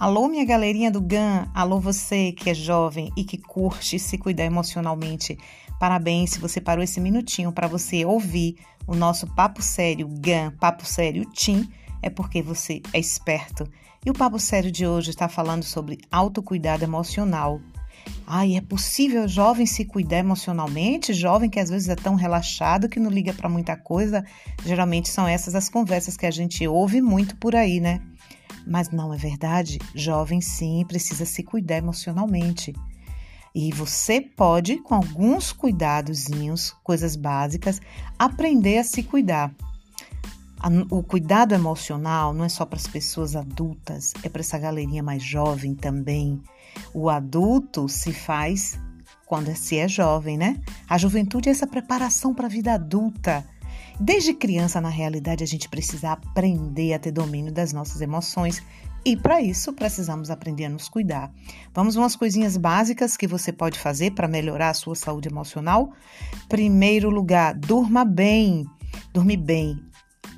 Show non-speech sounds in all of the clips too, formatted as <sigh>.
Alô, minha galerinha do GAN, alô você que é jovem e que curte se cuidar emocionalmente. Parabéns se você parou esse minutinho para você ouvir o nosso Papo Sério GAN, Papo Sério Tim, é porque você é esperto. E o Papo Sério de hoje está falando sobre autocuidado emocional. Ai, é possível jovem se cuidar emocionalmente? Jovem que às vezes é tão relaxado que não liga para muita coisa? Geralmente são essas as conversas que a gente ouve muito por aí, né? Mas não é verdade. Jovem sim precisa se cuidar emocionalmente. E você pode, com alguns cuidadozinhos, coisas básicas, aprender a se cuidar. O cuidado emocional não é só para as pessoas adultas, é para essa galerinha mais jovem também. O adulto se faz quando se é jovem, né? A juventude é essa preparação para a vida adulta. Desde criança, na realidade, a gente precisa aprender a ter domínio das nossas emoções e para isso precisamos aprender a nos cuidar. Vamos umas coisinhas básicas que você pode fazer para melhorar a sua saúde emocional? Primeiro lugar, durma bem. Dormir bem.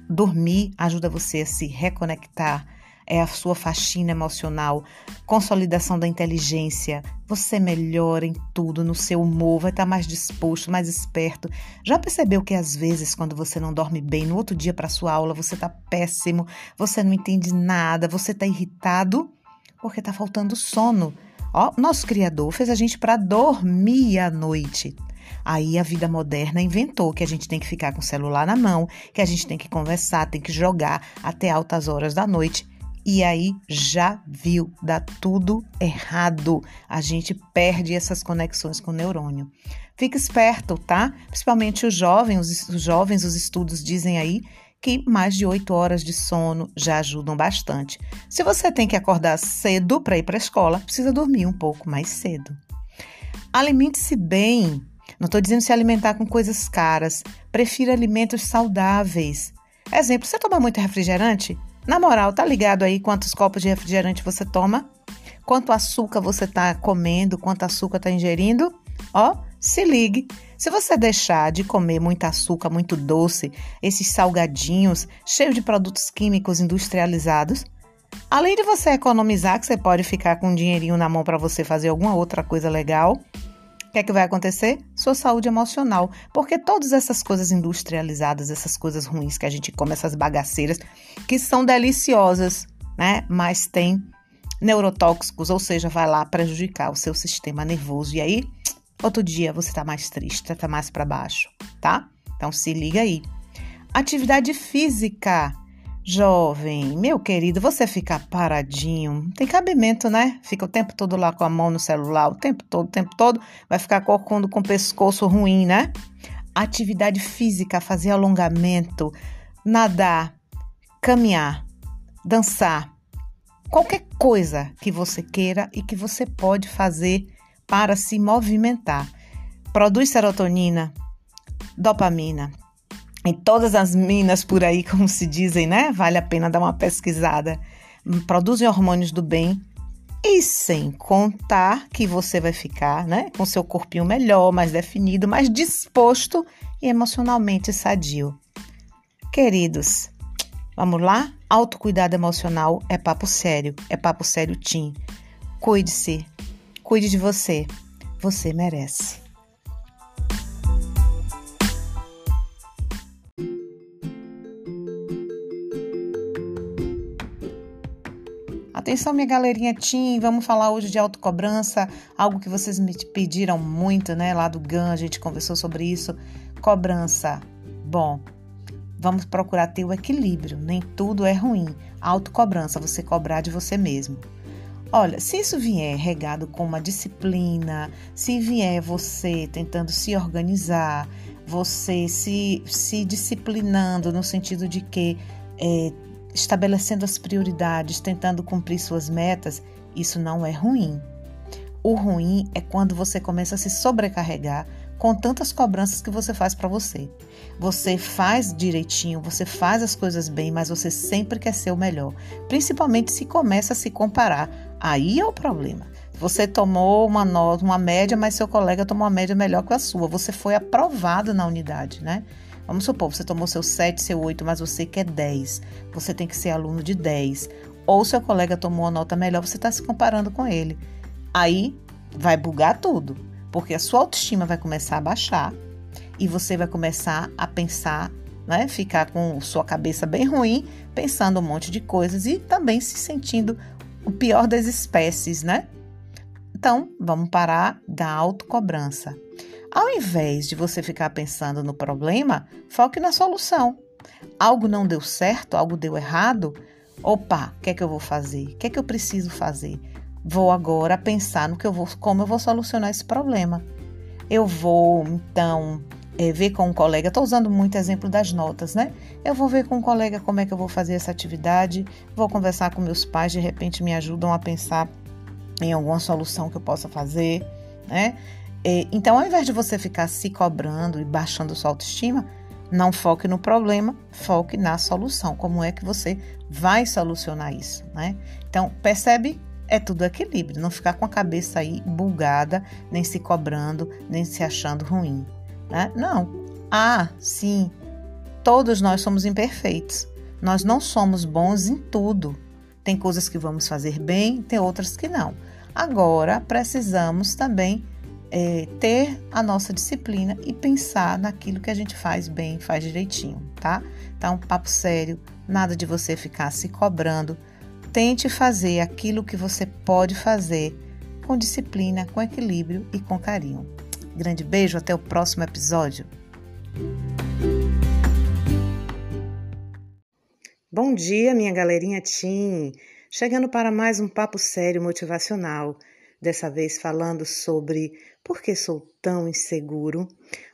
Dormir ajuda você a se reconectar é a sua faxina emocional, consolidação da inteligência. Você melhora em tudo, no seu humor, vai estar mais disposto, mais esperto. Já percebeu que às vezes, quando você não dorme bem, no outro dia para sua aula, você está péssimo, você não entende nada, você está irritado porque está faltando sono. Ó, nosso Criador fez a gente para dormir à noite. Aí a vida moderna inventou que a gente tem que ficar com o celular na mão, que a gente tem que conversar, tem que jogar até altas horas da noite e aí já viu, dá tudo errado. A gente perde essas conexões com o neurônio. Fique esperto, tá? Principalmente os jovens, os jovens, os estudos dizem aí que mais de 8 horas de sono já ajudam bastante. Se você tem que acordar cedo para ir para a escola, precisa dormir um pouco mais cedo. Alimente-se bem. Não estou dizendo se alimentar com coisas caras. Prefira alimentos saudáveis. Exemplo, você toma muito refrigerante? Na moral, tá ligado aí quantos copos de refrigerante você toma? Quanto açúcar você tá comendo? Quanto açúcar tá ingerindo? Ó, se ligue. Se você deixar de comer muito açúcar, muito doce, esses salgadinhos cheios de produtos químicos industrializados, além de você economizar, que você pode ficar com um dinheirinho na mão para você fazer alguma outra coisa legal, o que é que vai acontecer? Sua saúde emocional. Porque todas essas coisas industrializadas, essas coisas ruins que a gente come, essas bagaceiras, que são deliciosas, né? Mas tem neurotóxicos, ou seja, vai lá prejudicar o seu sistema nervoso. E aí, outro dia você tá mais triste, tá mais para baixo, tá? Então se liga aí. Atividade física. Jovem, meu querido, você fica paradinho, tem cabimento, né? Fica o tempo todo lá com a mão no celular, o tempo todo, o tempo todo, vai ficar corcunda com o pescoço ruim, né? Atividade física, fazer alongamento, nadar, caminhar, dançar, qualquer coisa que você queira e que você pode fazer para se movimentar. Produz serotonina, dopamina, em todas as minas por aí, <laughs> como se dizem, né? Vale a pena dar uma pesquisada. Produzem hormônios do bem e sem contar que você vai ficar, né, com seu corpinho melhor, mais definido, mais disposto e emocionalmente sadio. Queridos, vamos lá? Autocuidado emocional é papo sério, é papo sério Tim. Cuide-se, cuide de você. Você merece. Atenção, minha galerinha Tim, vamos falar hoje de autocobrança, algo que vocês me pediram muito, né? Lá do GAN, a gente conversou sobre isso. Cobrança. Bom, vamos procurar ter o equilíbrio, nem tudo é ruim. Autocobrança, você cobrar de você mesmo. Olha, se isso vier regado com uma disciplina, se vier você tentando se organizar, você se, se disciplinando no sentido de que é, estabelecendo as prioridades, tentando cumprir suas metas, isso não é ruim. O ruim é quando você começa a se sobrecarregar com tantas cobranças que você faz para você. Você faz direitinho, você faz as coisas bem, mas você sempre quer ser o melhor. Principalmente se começa a se comparar. Aí é o problema. Você tomou uma nota, uma média, mas seu colega tomou uma média melhor que a sua. Você foi aprovado na unidade, né? Vamos supor, você tomou seu 7, seu 8, mas você quer 10. Você tem que ser aluno de 10. ou seu colega tomou uma nota melhor, você está se comparando com ele. Aí vai bugar tudo, porque a sua autoestima vai começar a baixar e você vai começar a pensar, né, ficar com sua cabeça bem ruim, pensando um monte de coisas e também se sentindo o pior das espécies, né? Então, vamos parar da autocobrança. Ao invés de você ficar pensando no problema, foque na solução. Algo não deu certo, algo deu errado. Opa, o que é que eu vou fazer? O que é que eu preciso fazer? Vou agora pensar no que eu vou, como eu vou solucionar esse problema. Eu vou então é, ver com um colega. Estou usando muito exemplo das notas, né? Eu vou ver com um colega como é que eu vou fazer essa atividade. Vou conversar com meus pais, de repente me ajudam a pensar em alguma solução que eu possa fazer, né? É, então, ao invés de você ficar se cobrando e baixando sua autoestima, não foque no problema, foque na solução. Como é que você vai solucionar isso, né? Então, percebe? É tudo equilíbrio, não ficar com a cabeça aí bugada, nem se cobrando, nem se achando ruim, né? Não. Ah, sim, todos nós somos imperfeitos. Nós não somos bons em tudo. Tem coisas que vamos fazer bem, tem outras que não. Agora, precisamos também é, ter a nossa disciplina e pensar naquilo que a gente faz bem, faz direitinho, tá? Então, papo sério, nada de você ficar se cobrando. Tente fazer aquilo que você pode fazer com disciplina, com equilíbrio e com carinho. Grande beijo, até o próximo episódio. Bom dia, minha galerinha Tim. Chegando para mais um papo sério motivacional dessa vez falando sobre por que sou tão inseguro.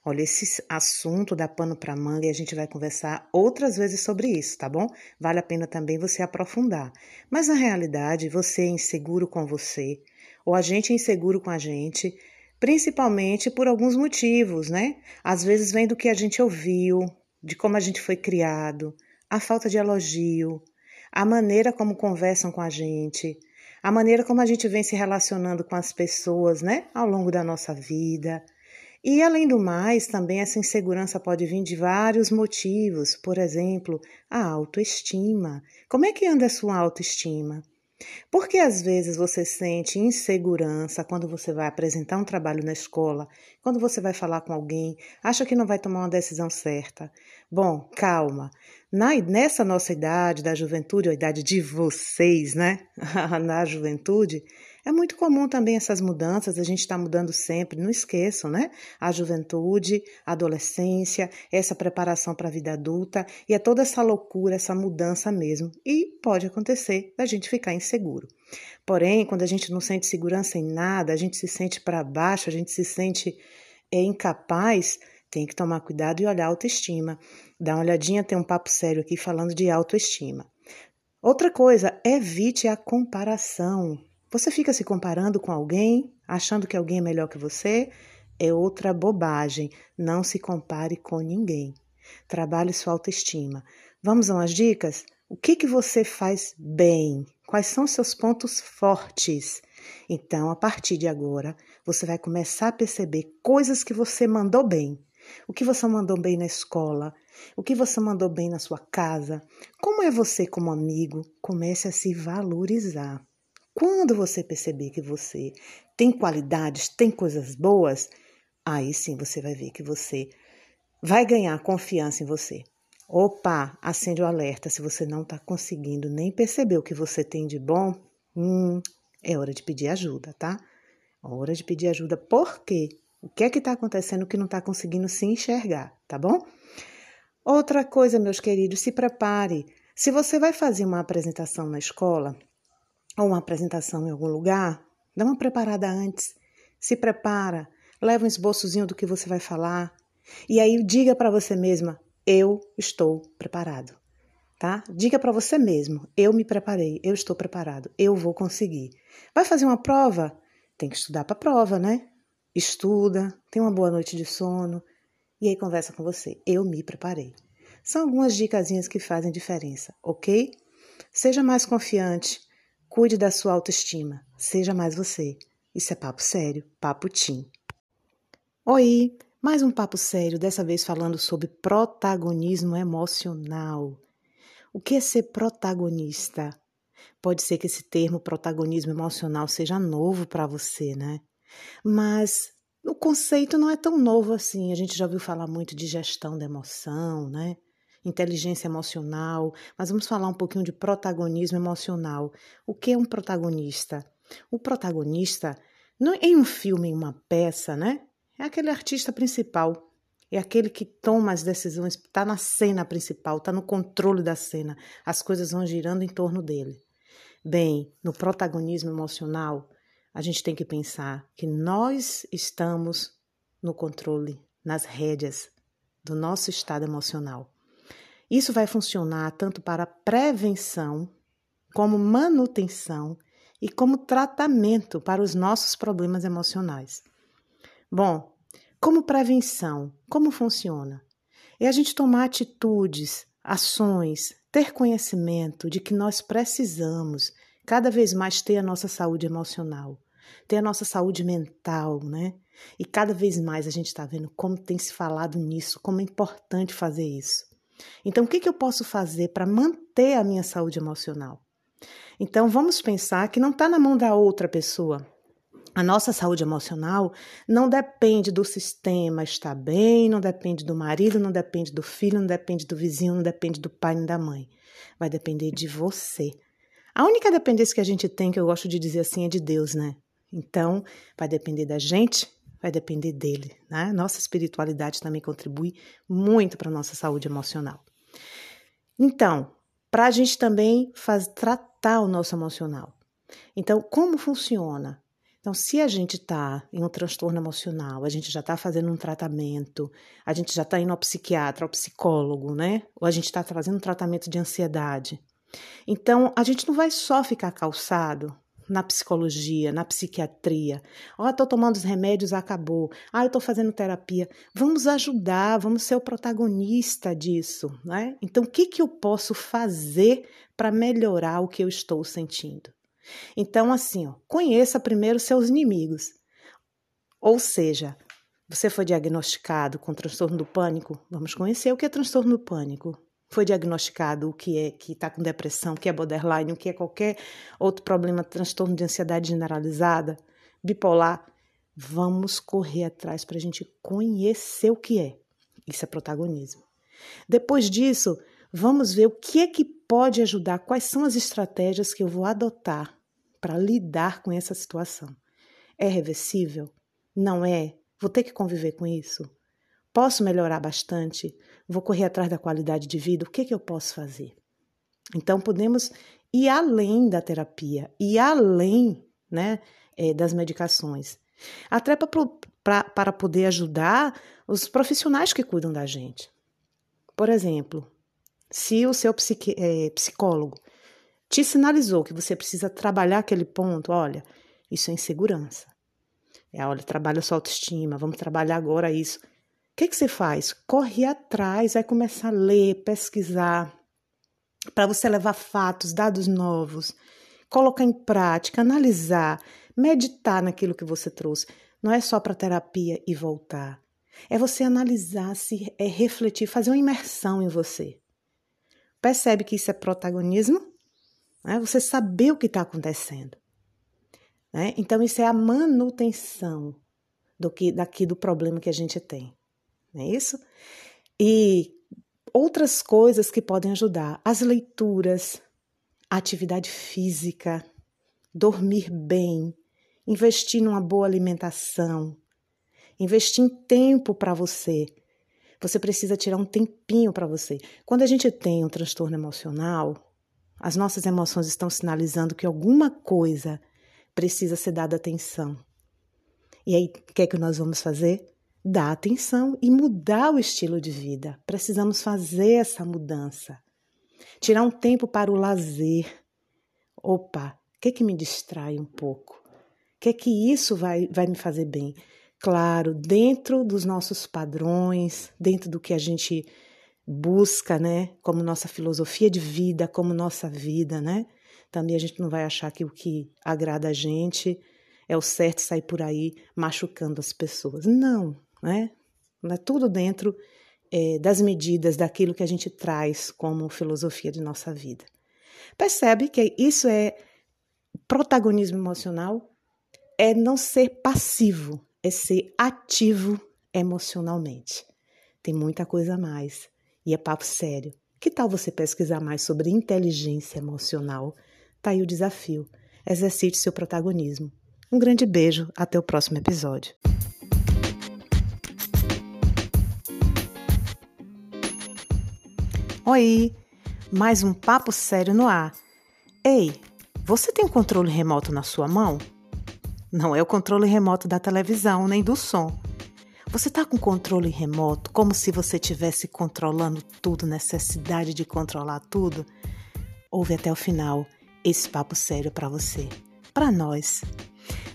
Olha, esse assunto dá pano para manga e a gente vai conversar outras vezes sobre isso, tá bom? Vale a pena também você aprofundar. Mas na realidade, você é inseguro com você, ou a gente é inseguro com a gente, principalmente por alguns motivos, né? Às vezes vem do que a gente ouviu, de como a gente foi criado, a falta de elogio, a maneira como conversam com a gente, a maneira como a gente vem se relacionando com as pessoas, né, ao longo da nossa vida. E além do mais, também essa insegurança pode vir de vários motivos, por exemplo, a autoestima. Como é que anda a sua autoestima? Porque às vezes você sente insegurança quando você vai apresentar um trabalho na escola, quando você vai falar com alguém, acha que não vai tomar uma decisão certa. Bom, calma. Na, nessa nossa idade da juventude, ou idade de vocês, né? <laughs> Na juventude, é muito comum também essas mudanças, a gente está mudando sempre, não esqueçam, né? A juventude, a adolescência, essa preparação para a vida adulta, e é toda essa loucura, essa mudança mesmo. E pode acontecer da gente ficar inseguro. Porém, quando a gente não sente segurança em nada, a gente se sente para baixo, a gente se sente é, incapaz, tem que tomar cuidado e olhar a autoestima. Dá uma olhadinha, tem um papo sério aqui falando de autoestima. Outra coisa, evite a comparação. Você fica se comparando com alguém, achando que alguém é melhor que você? É outra bobagem. Não se compare com ninguém. Trabalhe sua autoestima. Vamos a umas dicas? O que, que você faz bem? Quais são seus pontos fortes? Então, a partir de agora, você vai começar a perceber coisas que você mandou bem. O que você mandou bem na escola, o que você mandou bem na sua casa, como é você como amigo, comece a se valorizar. Quando você perceber que você tem qualidades, tem coisas boas, aí sim você vai ver que você vai ganhar confiança em você. Opa, acende o alerta. Se você não está conseguindo nem perceber o que você tem de bom, hum, é hora de pedir ajuda, tá? É hora de pedir ajuda. Por quê? O que é que está acontecendo que não está conseguindo se enxergar, tá bom? Outra coisa, meus queridos, se prepare. Se você vai fazer uma apresentação na escola, ou uma apresentação em algum lugar, dá uma preparada antes. Se prepara, leva um esboçozinho do que você vai falar e aí diga para você mesma: eu estou preparado. Tá? Diga para você mesmo: eu me preparei, eu estou preparado, eu vou conseguir. Vai fazer uma prova? Tem que estudar para a prova, né? Estuda, tem uma boa noite de sono e aí conversa com você. Eu me preparei. São algumas dicasinhas que fazem diferença, ok? Seja mais confiante, Cuide da sua autoestima. Seja mais você. Isso é papo sério, papo tim. Oi, mais um papo sério, dessa vez falando sobre protagonismo emocional. O que é ser protagonista? Pode ser que esse termo protagonismo emocional seja novo para você, né? Mas o conceito não é tão novo assim. A gente já ouviu falar muito de gestão da emoção, né? Inteligência emocional, mas vamos falar um pouquinho de protagonismo emocional. O que é um protagonista? O protagonista, não em um filme, em uma peça, né? É aquele artista principal, é aquele que toma as decisões, está na cena principal, está no controle da cena. As coisas vão girando em torno dele. Bem, no protagonismo emocional, a gente tem que pensar que nós estamos no controle, nas rédeas do nosso estado emocional. Isso vai funcionar tanto para prevenção, como manutenção e como tratamento para os nossos problemas emocionais. Bom, como prevenção, como funciona? É a gente tomar atitudes, ações, ter conhecimento de que nós precisamos cada vez mais ter a nossa saúde emocional, ter a nossa saúde mental, né? E cada vez mais a gente está vendo como tem se falado nisso, como é importante fazer isso. Então, o que, que eu posso fazer para manter a minha saúde emocional? Então, vamos pensar que não está na mão da outra pessoa. A nossa saúde emocional não depende do sistema estar bem, não depende do marido, não depende do filho, não depende do vizinho, não depende do pai nem da mãe. Vai depender de você. A única dependência que a gente tem, que eu gosto de dizer assim, é de Deus, né? Então, vai depender da gente, vai depender dele, né? Nossa espiritualidade também contribui muito para nossa saúde emocional. Então, para a gente também faz, tratar o nosso emocional. Então, como funciona? Então, se a gente está em um transtorno emocional, a gente já está fazendo um tratamento, a gente já está indo ao psiquiatra, ao psicólogo, né? Ou a gente está trazendo um tratamento de ansiedade. Então, a gente não vai só ficar calçado na psicologia, na psiquiatria. Ó, oh, estou tomando os remédios, acabou. Ah, eu estou fazendo terapia. Vamos ajudar, vamos ser o protagonista disso, né? Então, o que, que eu posso fazer para melhorar o que eu estou sentindo? Então, assim, ó, conheça primeiro seus inimigos. Ou seja, você foi diagnosticado com transtorno do pânico? Vamos conhecer o que é transtorno do pânico. Foi diagnosticado o que é que está com depressão, o que é borderline, o que é qualquer outro problema, transtorno de ansiedade generalizada, bipolar. Vamos correr atrás para a gente conhecer o que é. Isso é protagonismo. Depois disso, vamos ver o que é que pode ajudar, quais são as estratégias que eu vou adotar para lidar com essa situação. É reversível? Não é? Vou ter que conviver com isso? Posso melhorar bastante? Vou correr atrás da qualidade de vida? O que, que eu posso fazer? Então, podemos ir além da terapia, e além né, é, das medicações. Até para poder ajudar os profissionais que cuidam da gente. Por exemplo, se o seu psique, é, psicólogo te sinalizou que você precisa trabalhar aquele ponto, olha, isso é insegurança. É, olha, trabalha sua autoestima, vamos trabalhar agora isso. O que, que você faz? Corre atrás, vai começar a ler, pesquisar, para você levar fatos, dados novos, colocar em prática, analisar, meditar naquilo que você trouxe. Não é só para terapia e voltar. É você analisar, se é refletir, fazer uma imersão em você. Percebe que isso é protagonismo? né? você saber o que está acontecendo. Né? Então, isso é a manutenção do que daqui do problema que a gente tem. Não é isso? E outras coisas que podem ajudar: as leituras, atividade física, dormir bem, investir numa boa alimentação, investir em tempo para você. Você precisa tirar um tempinho para você. Quando a gente tem um transtorno emocional, as nossas emoções estão sinalizando que alguma coisa precisa ser dada atenção. E aí, o que é que nós vamos fazer? Dar atenção e mudar o estilo de vida. Precisamos fazer essa mudança. Tirar um tempo para o lazer. Opa, o que é que me distrai um pouco? O que é que isso vai, vai me fazer bem? Claro, dentro dos nossos padrões, dentro do que a gente busca, né, como nossa filosofia de vida, como nossa vida, né? Também a gente não vai achar que o que agrada a gente é o certo sair por aí machucando as pessoas. Não, né? É tudo dentro é, das medidas daquilo que a gente traz como filosofia de nossa vida. Percebe que isso é protagonismo emocional? É não ser passivo, é ser ativo emocionalmente. Tem muita coisa a mais e é papo sério. Que tal você pesquisar mais sobre inteligência emocional? Tá aí o desafio. Exercite seu protagonismo. Um grande beijo, até o próximo episódio. Oi, mais um papo sério no ar. Ei, você tem um controle remoto na sua mão? Não é o controle remoto da televisão nem do som. Você está com controle remoto, como se você estivesse controlando tudo, necessidade de controlar tudo? Ouve até o final esse papo sério para você, para nós.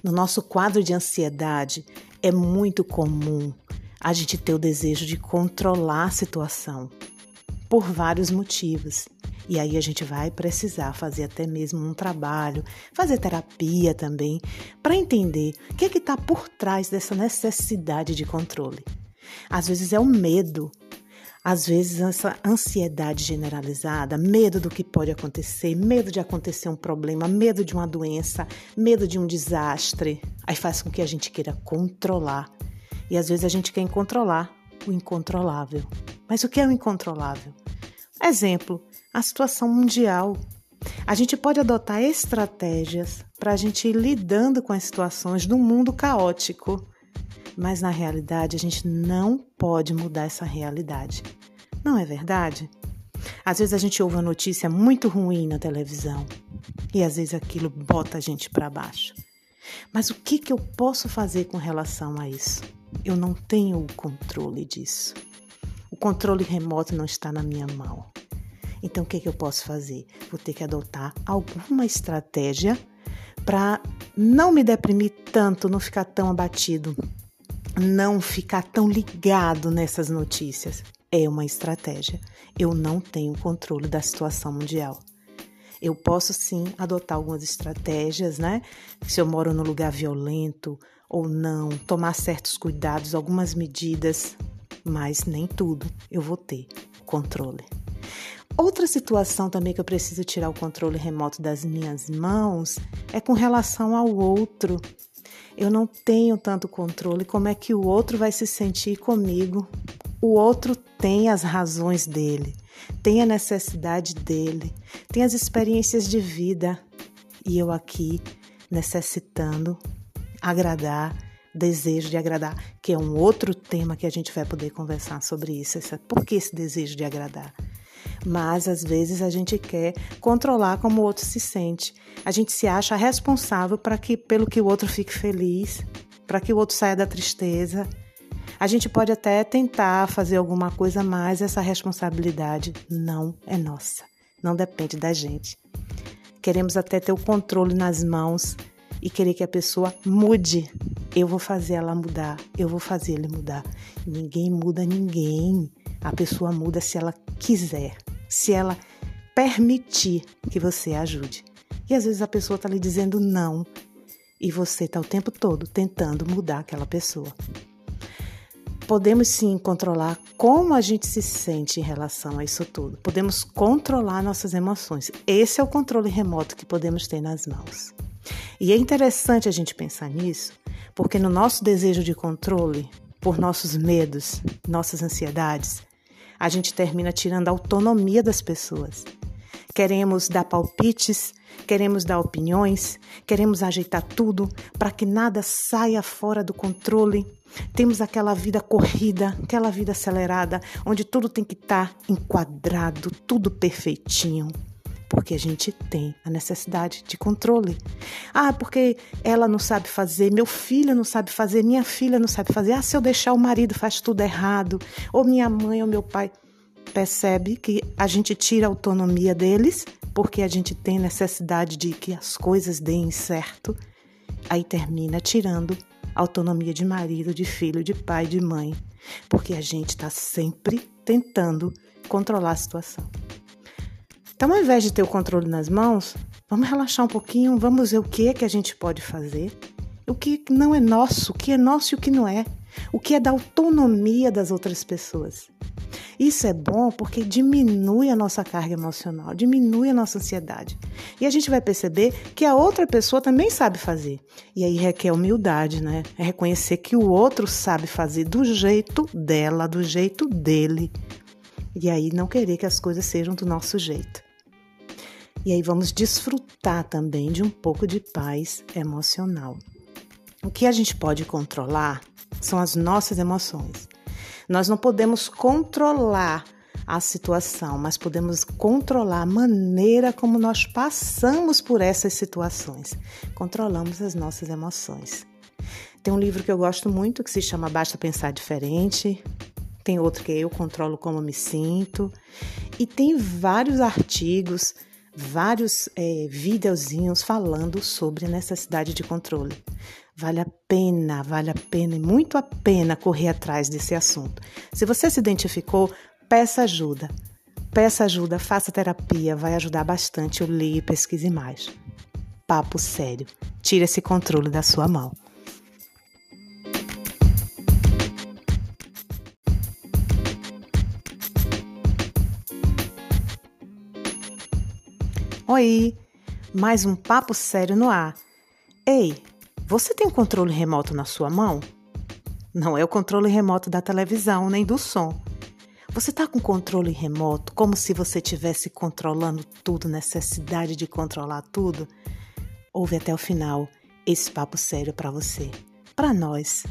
No nosso quadro de ansiedade, é muito comum a gente ter o desejo de controlar a situação por vários motivos. E aí a gente vai precisar fazer até mesmo um trabalho, fazer terapia também, para entender o que é está por trás dessa necessidade de controle. Às vezes é o medo, às vezes essa ansiedade generalizada, medo do que pode acontecer, medo de acontecer um problema, medo de uma doença, medo de um desastre, aí faz com que a gente queira controlar. E às vezes a gente quer controlar o incontrolável. Mas o que é o incontrolável? Exemplo, a situação mundial. A gente pode adotar estratégias para a gente ir lidando com as situações do mundo caótico, mas na realidade a gente não pode mudar essa realidade. Não é verdade? Às vezes a gente ouve uma notícia muito ruim na televisão e às vezes aquilo bota a gente para baixo. Mas o que, que eu posso fazer com relação a isso? Eu não tenho o controle disso. O controle remoto não está na minha mão. Então, o que, que eu posso fazer? Vou ter que adotar alguma estratégia para não me deprimir tanto, não ficar tão abatido, não ficar tão ligado nessas notícias. É uma estratégia. Eu não tenho controle da situação mundial. Eu posso sim adotar algumas estratégias, né? Se eu moro num lugar violento ou não, tomar certos cuidados, algumas medidas, mas nem tudo eu vou ter controle. Outra situação também que eu preciso tirar o controle remoto das minhas mãos é com relação ao outro. Eu não tenho tanto controle como é que o outro vai se sentir comigo. O outro tem as razões dele, tem a necessidade dele, tem as experiências de vida e eu aqui necessitando agradar, desejo de agradar, que é um outro tema que a gente vai poder conversar sobre isso. Por que esse desejo de agradar? Mas às vezes a gente quer controlar como o outro se sente. A gente se acha responsável para que pelo que o outro fique feliz, para que o outro saia da tristeza. A gente pode até tentar fazer alguma coisa, mas essa responsabilidade não é nossa. Não depende da gente. Queremos até ter o controle nas mãos e querer que a pessoa mude. Eu vou fazer ela mudar, eu vou fazer ele mudar. Ninguém muda ninguém. A pessoa muda se ela quiser, se ela permitir que você ajude. E às vezes a pessoa está lhe dizendo não e você está o tempo todo tentando mudar aquela pessoa. Podemos sim controlar como a gente se sente em relação a isso tudo. Podemos controlar nossas emoções. Esse é o controle remoto que podemos ter nas mãos. E é interessante a gente pensar nisso, porque no nosso desejo de controle, por nossos medos, nossas ansiedades, a gente termina tirando a autonomia das pessoas. Queremos dar palpites, queremos dar opiniões, queremos ajeitar tudo para que nada saia fora do controle. Temos aquela vida corrida, aquela vida acelerada, onde tudo tem que estar tá enquadrado, tudo perfeitinho porque a gente tem a necessidade de controle. Ah, porque ela não sabe fazer, meu filho não sabe fazer, minha filha não sabe fazer. Ah, se eu deixar o marido faz tudo errado, ou minha mãe ou meu pai. Percebe que a gente tira a autonomia deles porque a gente tem necessidade de que as coisas deem certo. Aí termina tirando autonomia de marido, de filho, de pai, de mãe, porque a gente está sempre tentando controlar a situação. Então, ao invés de ter o controle nas mãos, vamos relaxar um pouquinho, vamos ver o que é que a gente pode fazer, o que não é nosso, o que é nosso e o que não é, o que é da autonomia das outras pessoas. Isso é bom porque diminui a nossa carga emocional, diminui a nossa ansiedade. E a gente vai perceber que a outra pessoa também sabe fazer. E aí requer humildade, né? É reconhecer que o outro sabe fazer do jeito dela, do jeito dele. E aí não querer que as coisas sejam do nosso jeito. E aí vamos desfrutar também de um pouco de paz emocional. O que a gente pode controlar são as nossas emoções. Nós não podemos controlar a situação, mas podemos controlar a maneira como nós passamos por essas situações. Controlamos as nossas emoções. Tem um livro que eu gosto muito que se chama Basta Pensar Diferente. Tem outro que Eu Controlo Como Me Sinto. E tem vários artigos, vários é, videozinhos falando sobre a necessidade de controle. Vale a pena, vale a pena e muito a pena correr atrás desse assunto. Se você se identificou, peça ajuda. Peça ajuda, faça terapia, vai ajudar bastante. Eu leio e pesquise mais. Papo sério. Tire esse controle da sua mão. Oi, mais um papo sério no ar. Ei, você tem controle remoto na sua mão? Não é o controle remoto da televisão nem do som. Você está com controle remoto como se você estivesse controlando tudo, necessidade de controlar tudo? Ouve até o final esse papo sério para você, para nós.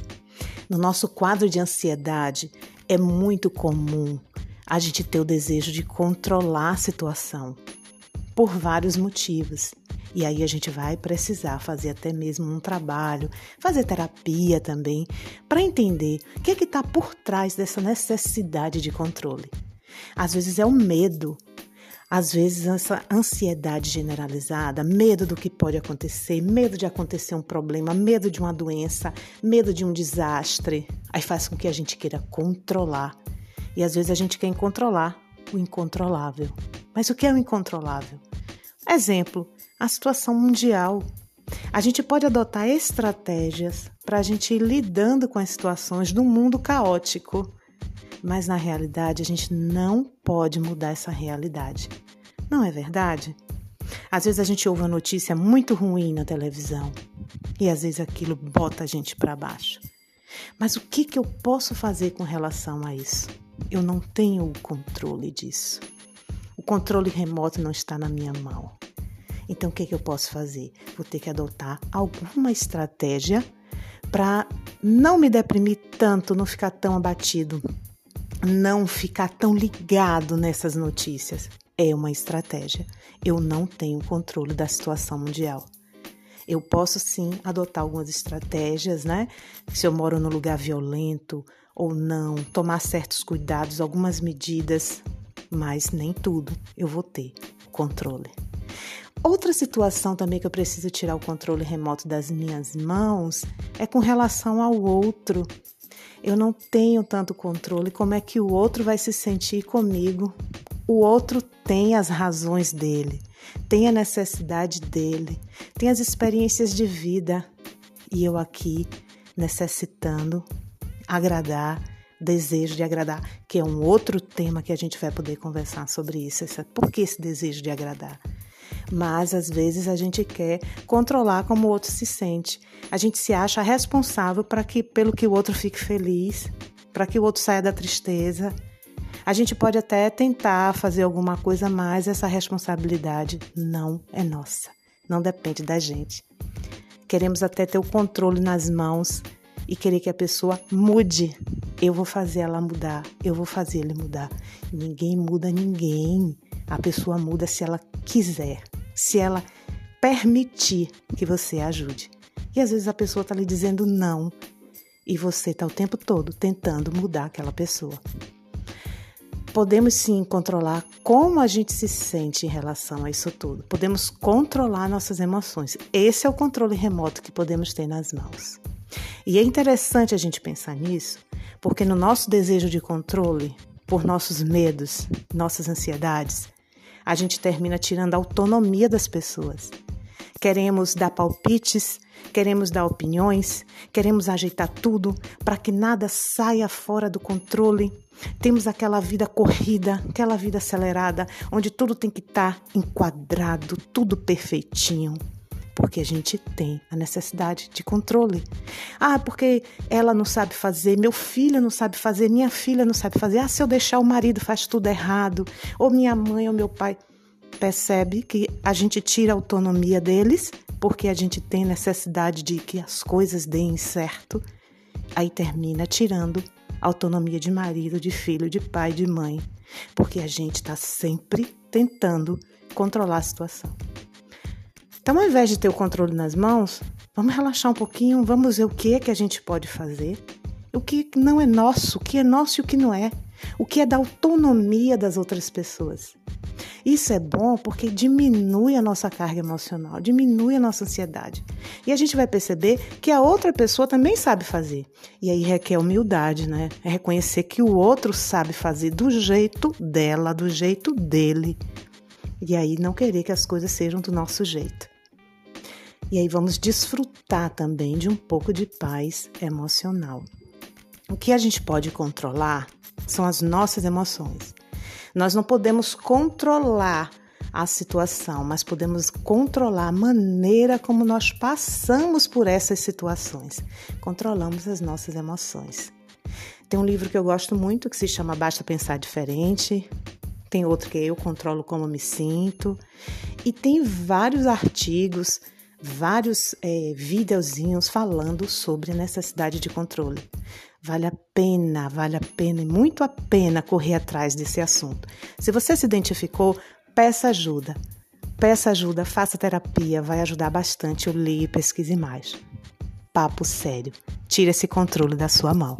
No nosso quadro de ansiedade, é muito comum a gente ter o desejo de controlar a situação por vários motivos. E aí a gente vai precisar fazer até mesmo um trabalho, fazer terapia também, para entender o que é está por trás dessa necessidade de controle. Às vezes é o medo, às vezes essa ansiedade generalizada, medo do que pode acontecer, medo de acontecer um problema, medo de uma doença, medo de um desastre, aí faz com que a gente queira controlar. E às vezes a gente quer controlar o incontrolável. Mas o que é o incontrolável? Exemplo, a situação mundial. A gente pode adotar estratégias para a gente ir lidando com as situações do mundo caótico, mas na realidade a gente não pode mudar essa realidade. Não é verdade? Às vezes a gente ouve uma notícia muito ruim na televisão e às vezes aquilo bota a gente para baixo. Mas o que, que eu posso fazer com relação a isso? Eu não tenho o controle disso. O controle remoto não está na minha mão. Então, o que, que eu posso fazer? Vou ter que adotar alguma estratégia para não me deprimir tanto, não ficar tão abatido, não ficar tão ligado nessas notícias. É uma estratégia. Eu não tenho controle da situação mundial. Eu posso sim adotar algumas estratégias, né? Se eu moro num lugar violento ou não, tomar certos cuidados, algumas medidas, mas nem tudo eu vou ter controle. Outra situação também que eu preciso tirar o controle remoto das minhas mãos é com relação ao outro. Eu não tenho tanto controle como é que o outro vai se sentir comigo. O outro tem as razões dele, tem a necessidade dele, tem as experiências de vida e eu aqui necessitando agradar, desejo de agradar, que é um outro tema que a gente vai poder conversar sobre isso. Por que esse desejo de agradar? Mas às vezes a gente quer controlar como o outro se sente. A gente se acha responsável para que pelo que o outro fique feliz, para que o outro saia da tristeza. A gente pode até tentar fazer alguma coisa, mas essa responsabilidade não é nossa, não depende da gente. Queremos até ter o controle nas mãos e querer que a pessoa mude. Eu vou fazer ela mudar, eu vou fazer ele mudar. Ninguém muda ninguém. A pessoa muda se ela quiser, se ela permitir que você ajude. E às vezes a pessoa está lhe dizendo não e você está o tempo todo tentando mudar aquela pessoa. Podemos sim controlar como a gente se sente em relação a isso tudo. Podemos controlar nossas emoções. Esse é o controle remoto que podemos ter nas mãos. E é interessante a gente pensar nisso, porque no nosso desejo de controle, por nossos medos, nossas ansiedades, a gente termina tirando a autonomia das pessoas. queremos dar palpites, queremos dar opiniões, queremos ajeitar tudo para que nada saia fora do controle. Temos aquela vida corrida, aquela vida acelerada, onde tudo tem que estar tá enquadrado, tudo perfeitinho. Porque a gente tem a necessidade de controle. Ah, porque ela não sabe fazer, meu filho não sabe fazer, minha filha não sabe fazer. Ah, se eu deixar o marido faz tudo errado, ou minha mãe ou meu pai percebe que a gente tira a autonomia deles porque a gente tem necessidade de que as coisas deem certo, aí termina tirando a autonomia de marido, de filho, de pai, de mãe, porque a gente está sempre tentando controlar a situação. Então, ao invés de ter o controle nas mãos, vamos relaxar um pouquinho, vamos ver o que é que a gente pode fazer, o que não é nosso, o que é nosso e o que não é, o que é da autonomia das outras pessoas. Isso é bom porque diminui a nossa carga emocional, diminui a nossa ansiedade. E a gente vai perceber que a outra pessoa também sabe fazer. E aí requer humildade, né? É reconhecer que o outro sabe fazer do jeito dela, do jeito dele. E aí não querer que as coisas sejam do nosso jeito. E aí vamos desfrutar também de um pouco de paz emocional. O que a gente pode controlar são as nossas emoções. Nós não podemos controlar a situação, mas podemos controlar a maneira como nós passamos por essas situações. Controlamos as nossas emoções. Tem um livro que eu gosto muito que se chama Basta Pensar Diferente. Tem outro que Eu Controlo Como Me Sinto. E tem vários artigos, vários é, videozinhos falando sobre necessidade de controle. Vale a pena, vale a pena e muito a pena correr atrás desse assunto. Se você se identificou, peça ajuda. Peça ajuda, faça terapia, vai ajudar bastante. Eu leio e pesquise mais. Papo sério. Tire esse controle da sua mão.